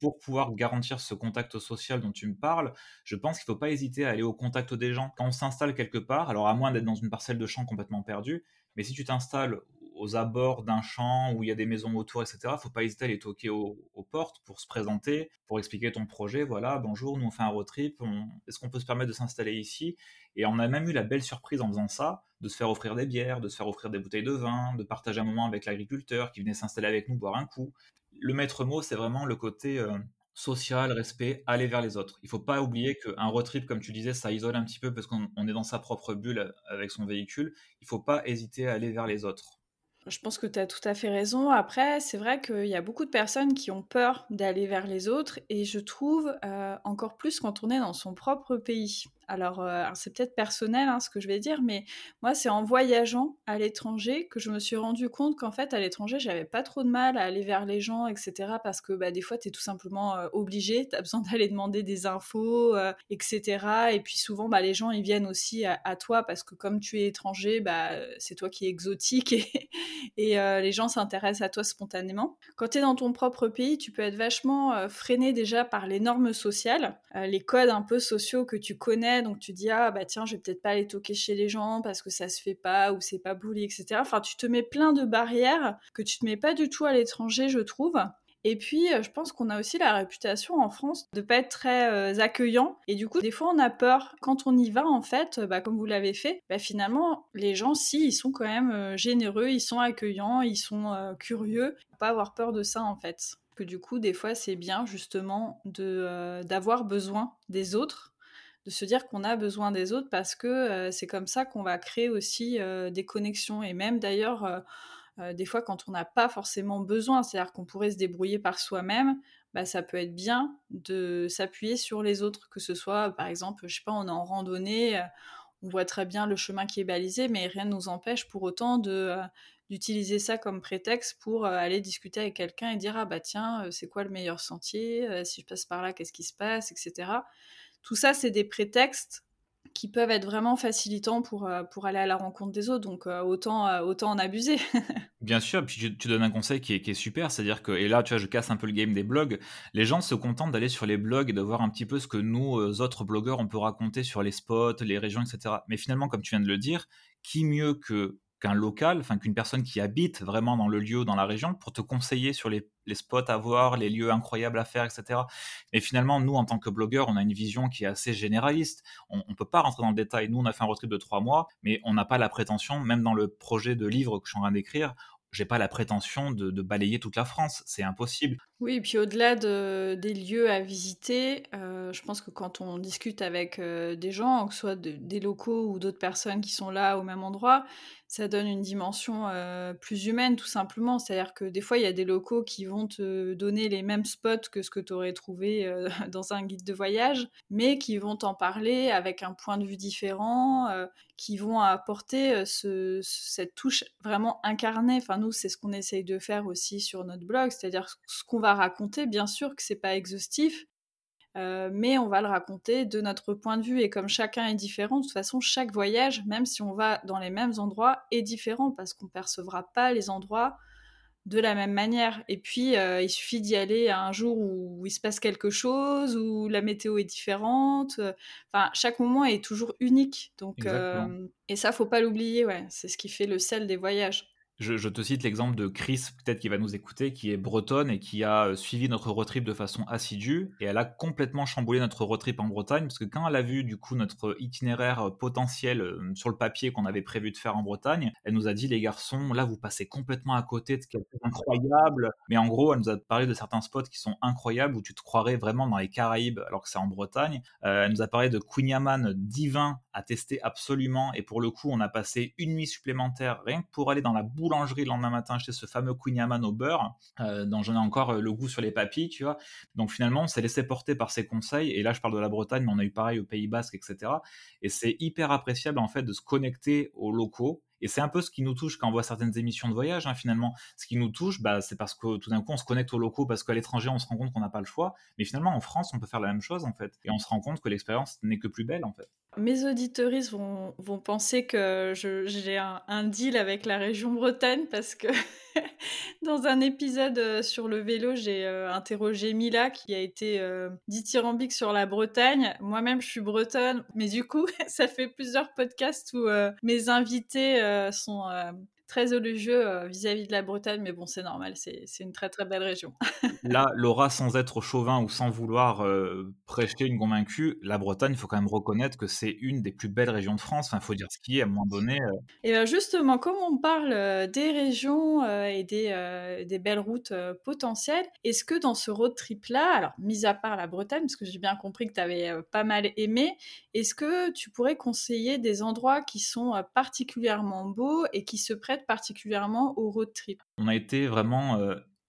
Pour pouvoir garantir ce contact social dont tu me parles, je pense qu'il ne faut pas hésiter à aller au contact des gens. Quand on s'installe quelque part, alors à moins d'être dans une parcelle de champ complètement perdue, mais si tu t'installes aux abords d'un champ où il y a des maisons autour, etc., faut pas hésiter à aller toquer aux, portes pour se présenter, pour expliquer ton projet. Voilà, bonjour, nous on fait un road trip, est-ce qu'on peut se permettre de s'installer ici? Et on a même eu la belle surprise en faisant ça, de se faire offrir des bières, de se faire offrir des bouteilles de vin, de partager un moment avec l'agriculteur qui venait s'installer avec nous, boire un coup. Le maître mot, c'est vraiment le côté... Euh, social, respect, aller vers les autres. Il faut pas oublier qu'un road trip, comme tu disais, ça isole un petit peu parce qu'on est dans sa propre bulle avec son véhicule. Il faut pas hésiter à aller vers les autres. Je pense que tu as tout à fait raison. Après, c'est vrai qu'il y a beaucoup de personnes qui ont peur d'aller vers les autres et je trouve euh, encore plus quand on est dans son propre pays. Alors, euh, c'est peut-être personnel hein, ce que je vais dire, mais moi, c'est en voyageant à l'étranger que je me suis rendu compte qu'en fait, à l'étranger, j'avais pas trop de mal à aller vers les gens, etc. Parce que bah, des fois, tu es tout simplement euh, obligé, tu as besoin (laughs) d'aller demander des infos, euh, etc. Et puis souvent, bah, les gens, ils viennent aussi à, toi parce que comme tu es étranger, bah, c'est toi qui es exotique (laughs) et, et les gens s'intéressent à toi spontanément. Quand tu es dans ton propre pays, tu peux être vachement freiné déjà par les normes sociales, les codes un peu sociaux que tu connais donc tu dis ah bah tiens je vais peut-être pas aller toquer chez les gens parce que ça se fait pas ou c'est pas bouli etc. Enfin tu te mets plein de barrières que tu te mets pas du tout à l'étranger je trouve. Et puis, euh, je pense qu'on a aussi la réputation en France de pas être très euh, accueillant. Et du coup, des fois, on a peur. Quand on y va, en fait, bah, comme vous l'avez fait, bah, finalement, les gens, si, ils sont quand même euh, généreux, ils sont accueillants, ils sont curieux. Pas avoir peur de ça, en fait. Que du coup, des fois, c'est bien justement de d'avoir besoin des autres de se dire qu'on a besoin des autres parce que euh, c'est comme ça qu'on va créer aussi euh, des connexions. Et même d'ailleurs, euh, des fois, quand on n'a pas forcément besoin, c'est-à-dire qu'on pourrait se débrouiller par soi-même, bah, ça peut être bien de s'appuyer sur les autres, que ce soit, par exemple, je sais pas, on est en randonnée, on voit très bien le chemin qui est balisé, mais rien ne nous empêche pour autant de d'utiliser ça comme prétexte pour aller discuter avec quelqu'un et dire ah bah tiens c'est quoi le meilleur sentier? Si je passe par là qu'est-ce qui se passe etc tout ça, c'est des prétextes qui peuvent être vraiment facilitants pour, euh, pour aller à la rencontre des autres. Donc euh, autant, euh, autant en abuser. (laughs) Bien sûr, puis tu, donnes un conseil qui est, qui est, super, c'est-à-dire que, et là tu vois, je casse un peu le game des blogs, les gens se contentent d'aller sur les blogs et de voir un petit peu ce que nous, autres blogueurs, on peut raconter sur les spots, les régions, etc. Mais finalement, comme tu viens de le dire, qui mieux que qu'un local, enfin qu'une personne qui habite vraiment dans le lieu, dans la région, pour te conseiller sur les, spots à voir, les lieux incroyables à faire, etc. Mais finalement, nous, en tant que blogueurs, on a une vision qui est assez généraliste. On ne peut pas rentrer dans le détail. Nous, on a fait un road de trois mois, mais on n'a pas la prétention, même dans le projet de livre que je suis en train d'écrire, j'ai pas la prétention de, balayer toute la France, c'est impossible. Oui, et puis au-delà de, des lieux à visiter, euh, je pense que quand on discute avec euh, des gens, que ce soit des locaux ou d'autres personnes qui sont là au même endroit, ça donne une dimension euh, plus humaine tout simplement. C'est-à-dire que des fois, il y a des locaux qui vont te donner les mêmes spots que ce que tu aurais trouvé (laughs) dans un guide de voyage, mais qui vont t'en parler avec un point de vue différent, qui vont apporter ce, cette touche vraiment incarnée. Enfin, nous, c'est ce qu'on essaye de faire aussi sur notre blog, c'est-à-dire ce qu'on va raconter, bien sûr que c'est pas exhaustif, euh, mais on va le raconter de notre point de vue. Et comme chacun est différent, de toute façon, chaque voyage, même si on va dans les mêmes endroits, est différent parce qu'on percevra pas les endroits de la même manière. Et puis, euh, il suffit d'y aller un jour où il se passe quelque chose, où la météo est différente. Enfin, chaque moment est toujours unique. Donc, euh, et ça, faut pas l'oublier. Ouais, c'est ce qui fait le sel des voyages. Je, te cite l'exemple de Chris, peut-être qui va nous écouter, qui est bretonne et qui a euh, suivi notre road trip de façon assidue. Et elle a complètement chamboulé notre road trip en Bretagne, parce que quand elle a vu du coup notre itinéraire euh, potentiel euh, sur le papier qu'on avait prévu de faire en Bretagne, elle nous a dit les garçons, là vous passez complètement à côté de quelque chose d'incroyable. Mais en gros, elle nous a parlé de certains spots qui sont incroyables, où tu te croirais vraiment dans les Caraïbes, alors que c'est en Bretagne. elle nous a parlé de Queen Yaman divin à tester absolument. Et pour le coup, on a passé une nuit supplémentaire rien que pour aller dans la boulangerie le lendemain matin acheter ce fameux Queen au beurre, euh, dont j'en ai encore euh, le goût sur les papilles, tu vois. Donc finalement, on s'est laissé porter par ses conseils. Et là, je parle de la Bretagne, mais on a eu pareil au Pays Basque, etc. Et c'est hyper appréciable en fait de se connecter aux locaux et c'est un peu ce qui nous touche quand on voit certaines émissions de voyage, hein, finalement. Ce qui nous touche, bah, c'est parce que tout d'un coup, on se connecte aux locaux, parce qu'à l'étranger, on se rend compte qu'on n'a pas le choix. Mais finalement, en France, on peut faire la même chose, en fait. Et on se rend compte que l'expérience n'est que plus belle, en fait. Mes auditeuristes vont, penser que j'ai un, deal avec la région Bretagne, parce que (laughs) dans un épisode euh, sur le vélo, j'ai euh, interrogé Mila, qui a été euh, dithyrambique sur la Bretagne. Moi-même, je suis bretonne, mais du coup, (laughs) ça fait plusieurs podcasts où mes invités sont très élogieux vis-à-vis de la Bretagne, mais bon, c'est normal, c'est une très très belle région. (laughs) Là, Laura, sans être chauvin ou sans vouloir prêcher une convaincue, la Bretagne, il faut quand même reconnaître que c'est une des plus belles régions de France. Enfin, il faut dire ce qui est à un moment donné. Et bien justement, comme on parle des régions et des, des belles routes potentielles, est-ce que dans ce road trip-là, alors mis à part la Bretagne, parce que j'ai bien compris que tu avais pas mal aimé, est-ce que tu pourrais conseiller des endroits qui sont particulièrement beaux et qui se prêtent particulièrement au road trip? On a été vraiment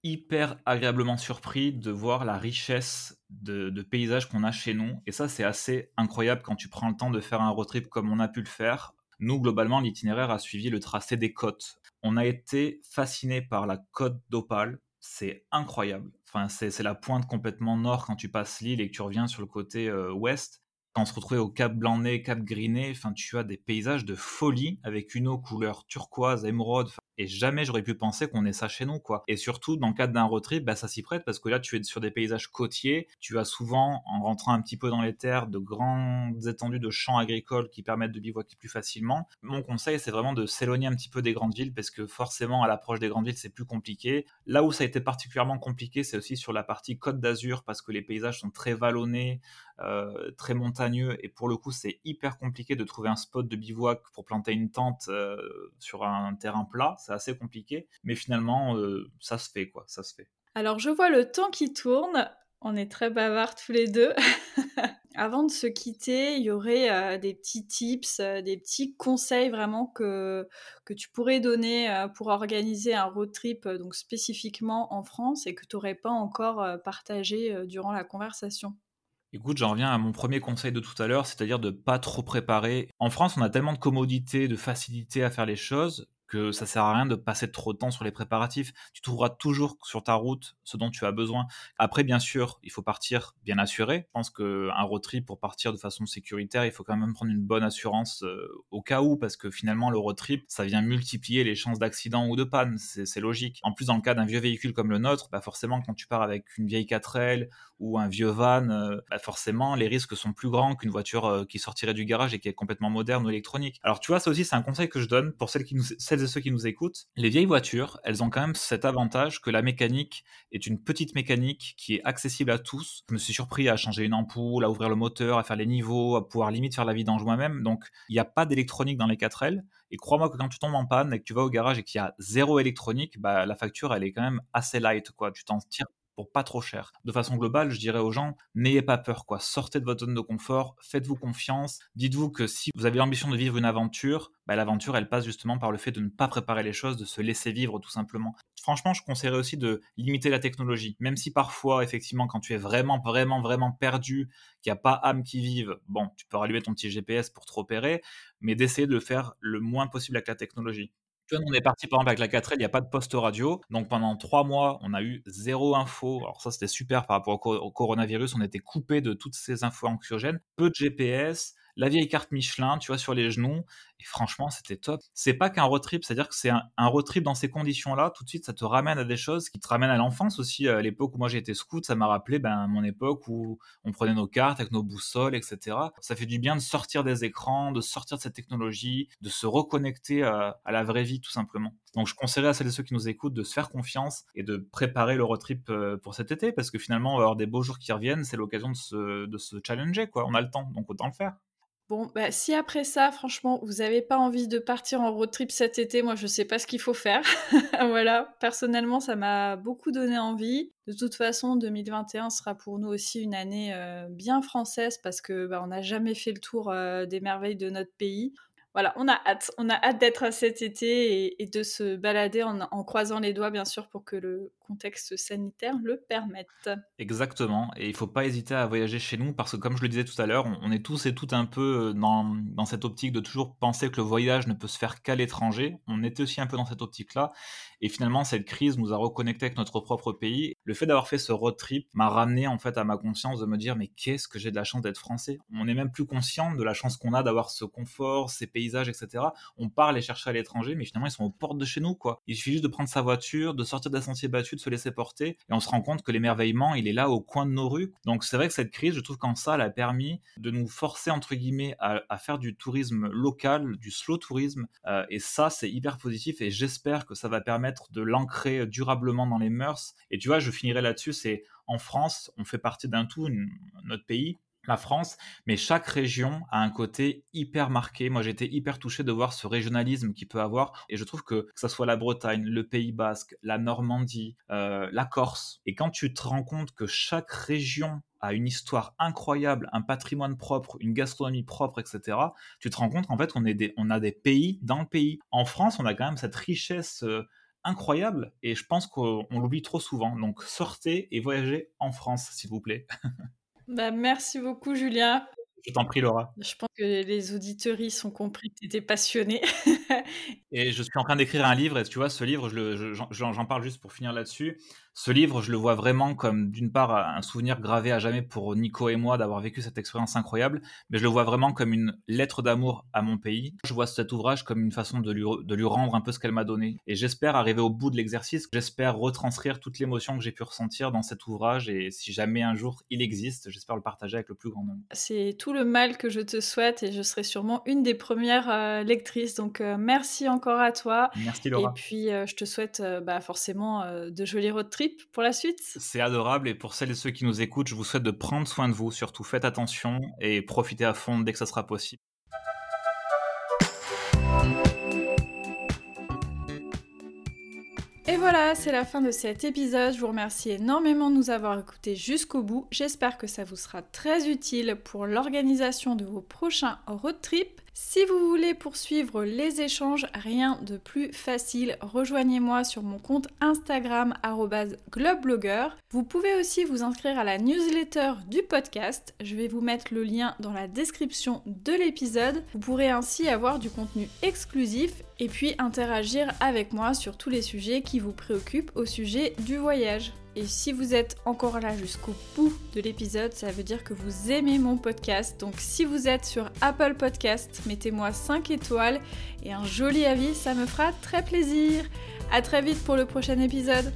hyper agréablement surpris de voir la richesse de, paysages qu'on a chez nous. Et ça, c'est assez incroyable quand tu prends le temps de faire un road trip comme on a pu le faire. Nous, globalement, l'itinéraire a suivi le tracé des côtes. On a été fasciné par la côte d'Opale. C'est incroyable. Enfin, c'est la pointe complètement nord quand tu passes l'île et que tu reviens sur le côté euh, ouest. Quand on se retrouvait au Cap Blanc-Nez, Cap Griné, enfin, tu as des paysages de folie avec une eau couleur turquoise, émeraude. Et jamais j'aurais pu penser qu'on ait ça chez nous, quoi. Et surtout, dans le cadre d'un road trip, bah, ça s'y prête parce que là, tu es sur des paysages côtiers. Tu as souvent, en rentrant un petit peu dans les terres, de grandes étendues de champs agricoles qui permettent de bivouaquer plus facilement. Mon conseil, c'est vraiment de s'éloigner un petit peu des grandes villes parce que forcément, à l'approche des grandes villes, c'est plus compliqué. Là où ça a été particulièrement compliqué, c'est aussi sur la partie Côte d'Azur parce que les paysages sont très vallonnés, euh, très montagneux et pour le coup, c'est hyper compliqué de trouver un spot de bivouac pour planter une tente euh, sur un terrain plat c'est assez compliqué, mais finalement, euh, ça se fait, quoi, ça se fait. Alors, je vois le temps qui tourne. On est très bavards tous les deux. (laughs) Avant de se quitter, il y aurait des petits tips, des petits conseils vraiment que, que tu pourrais donner pour organiser un road trip donc spécifiquement en France et que tu n'aurais pas encore partagé durant la conversation. Écoute, j'en reviens à mon premier conseil de tout à l'heure, c'est-à-dire de pas trop préparer. En France, on a tellement de commodité, de facilité à faire les choses que ça sert à rien de passer trop de temps sur les préparatifs. Tu trouveras toujours sur ta route ce dont tu as besoin. Après, bien sûr, il faut partir bien assuré. Je pense qu'un road trip, pour partir de façon sécuritaire, il faut quand même prendre une bonne assurance euh, au cas où, parce que finalement, le road trip, ça vient multiplier les chances d'accident ou de panne. C'est logique. En plus, dans le cas d'un vieux véhicule comme le nôtre, bah forcément, quand tu pars avec une vieille 4L ou un vieux van, euh, bah forcément, les risques sont plus grands qu'une voiture euh, qui sortirait du garage et qui est complètement moderne ou électronique. Alors, tu vois, ça aussi, c'est un conseil que je donne pour celles, qui nous, celles ceux qui nous écoutent. Les vieilles voitures, elles ont quand même cet avantage que la mécanique est une petite mécanique qui est accessible à tous. Je me suis surpris à changer une ampoule, à ouvrir le moteur, à faire les niveaux, à pouvoir limite faire la vidange moi-même. Donc, il n'y a pas d'électronique dans les 4L. Et crois-moi que quand tu tombes en panne et que tu vas au garage et qu'il y a zéro électronique, bah, la facture, elle est quand même assez light. Quoi. Tu t'en tires pour pas trop cher. De façon globale, je dirais aux gens, n'ayez pas peur, quoi. Sortez de votre zone de confort, faites-vous confiance. Dites-vous que si vous avez l'ambition de vivre une aventure, bah, l'aventure, elle passe justement par le fait de ne pas préparer les choses, de se laisser vivre tout simplement. Franchement, je conseillerais aussi de limiter la technologie, même si parfois, effectivement, quand tu es vraiment, vraiment, vraiment perdu, qu'il n'y a pas âme qui vive, bon, tu peux rallumer ton petit GPS pour te repérer, mais d'essayer de le faire le moins possible avec la technologie on est parti par exemple avec la 4L, il n'y a pas de poste radio. Donc pendant trois mois, on a eu zéro info. Alors ça, c'était super par rapport au, coronavirus. On était coupé de toutes ces infos anxiogènes. Peu de GPS, la vieille carte Michelin, tu vois, sur les genoux. Et franchement, c'était top. C'est pas qu'un road trip, c'est-à-dire que c'est un, road trip dans ces conditions-là. Tout de suite, ça te ramène à des choses qui te ramènent à l'enfance aussi. À l'époque où moi j'étais scout, ça m'a rappelé ben, mon époque où on prenait nos cartes avec nos boussoles, etc. Ça fait du bien de sortir des écrans, de sortir de cette technologie, de se reconnecter à, la vraie vie, tout simplement. Donc, je conseillerais à celles et ceux qui nous écoutent de se faire confiance et de préparer le road trip euh, pour cet été parce que finalement, on va avoir des beaux jours qui reviennent. C'est l'occasion de se, de se challenger, quoi. On a le temps, donc autant le faire. Bon, bah, si après ça, franchement, vous n'avez pas envie de partir en road trip cet été, moi, je ne sais pas ce qu'il faut faire. (laughs) voilà, personnellement, ça m'a beaucoup donné envie. De toute façon, 2021 sera pour nous aussi une année euh, bien française parce que bah, on n'a jamais fait le tour euh, des merveilles de notre pays voilà, on a hâte. On a hâte d'être à cet été et, de se balader en, croisant les doigts, bien sûr, pour que le contexte sanitaire le permette. Exactement. Et il ne faut pas hésiter à voyager chez nous parce que, comme je le disais tout à l'heure, on, est tous et toutes un peu euh, dans, dans, cette optique de toujours penser que le voyage ne peut se faire qu'à l'étranger. On était aussi un peu dans cette optique-là. Et finalement, cette crise nous a reconnectés avec notre propre pays. Le fait d'avoir fait ce road trip m'a ramené en fait à ma conscience de me dire mais qu'est-ce que j'ai de la chance d'être français? On n'est même plus conscient de la chance qu'on a d'avoir ce confort, ces pays paysages, etc. On part les chercher à l'étranger, mais finalement, ils sont aux portes de chez nous, quoi. Il suffit juste de prendre sa voiture, de sortir d'un sentier battu, de se laisser porter, et on se rend compte que l'émerveillement, il est là au coin de nos rues. Donc c'est vrai que cette crise, je trouve qu'en ça, elle a permis de nous forcer, entre guillemets, à, faire du tourisme local, du slow tourisme, euh, et ça, c'est hyper positif, et j'espère que ça va permettre de l'ancrer durablement dans les mœurs. Et tu vois, je finirai là-dessus, c'est en France, on fait partie d'un tout, notre pays, la France, mais chaque région a un côté hyper marqué. Moi, j'étais hyper touché de voir ce régionalisme qu'il peut avoir, et je trouve que que ce soit la Bretagne, le Pays Basque, la Normandie, euh, la Corse, et quand tu te rends compte que chaque région a une histoire incroyable, un patrimoine propre, une gastronomie propre, etc., tu te rends compte qu'en fait, on, est on a des pays dans le pays. En France, on a quand même cette richesse. Euh, incroyable et je pense qu'on l'oublie trop souvent. Donc sortez et voyagez en France, s'il vous plaît. (laughs) Bah, merci beaucoup, Julien. Je t'en prie, Laura. Je pense que les auditeuristes ont compris que tu étais passionné. (laughs) et je suis en train d'écrire un livre, et tu vois, ce livre, j'en parle juste pour finir là-dessus. Ce livre, je le vois vraiment comme d'une part un souvenir gravé à jamais pour Nico et moi d'avoir vécu cette expérience incroyable, mais je le vois vraiment comme une lettre d'amour à mon pays. Je vois cet ouvrage comme une façon de lui, de lui rendre un peu ce qu'elle m'a donné. Et j'espère arriver au bout de l'exercice, j'espère retranscrire toute l'émotion que j'ai pu ressentir dans cet ouvrage, et si jamais un jour il existe, j'espère le partager avec le plus grand nombre. C'est tout le mal que je te souhaite, et je serai sûrement une des premières euh, lectrices, donc euh, merci encore à toi. Merci Laura. Et puis euh, je te souhaite bah, forcément de jolis road pour la suite. C'est adorable et pour celles et ceux qui nous écoutent, je vous souhaite de prendre soin de vous, surtout faites attention et profitez à fond dès que ça sera possible. Voilà, c'est la fin de cet épisode. Je vous remercie énormément de nous avoir écoutés jusqu'au bout. J'espère que ça vous sera très utile pour l'organisation de vos prochains road trips. Si vous voulez poursuivre les échanges, rien de plus facile, rejoignez-moi sur mon compte Instagram @globeblogger. Vous pouvez aussi vous inscrire à la newsletter du podcast. Je vais vous mettre le lien dans la description de l'épisode. Vous pourrez ainsi avoir du contenu exclusif et puis interagir avec moi sur tous les sujets qui vous préoccupent au sujet du voyage. Et si vous êtes encore là jusqu'au bout de l'épisode, ça veut dire que vous aimez mon podcast. Donc si vous êtes sur Apple Podcast, mettez-moi 5 étoiles et un joli avis, ça me fera très plaisir. À très vite pour le prochain épisode.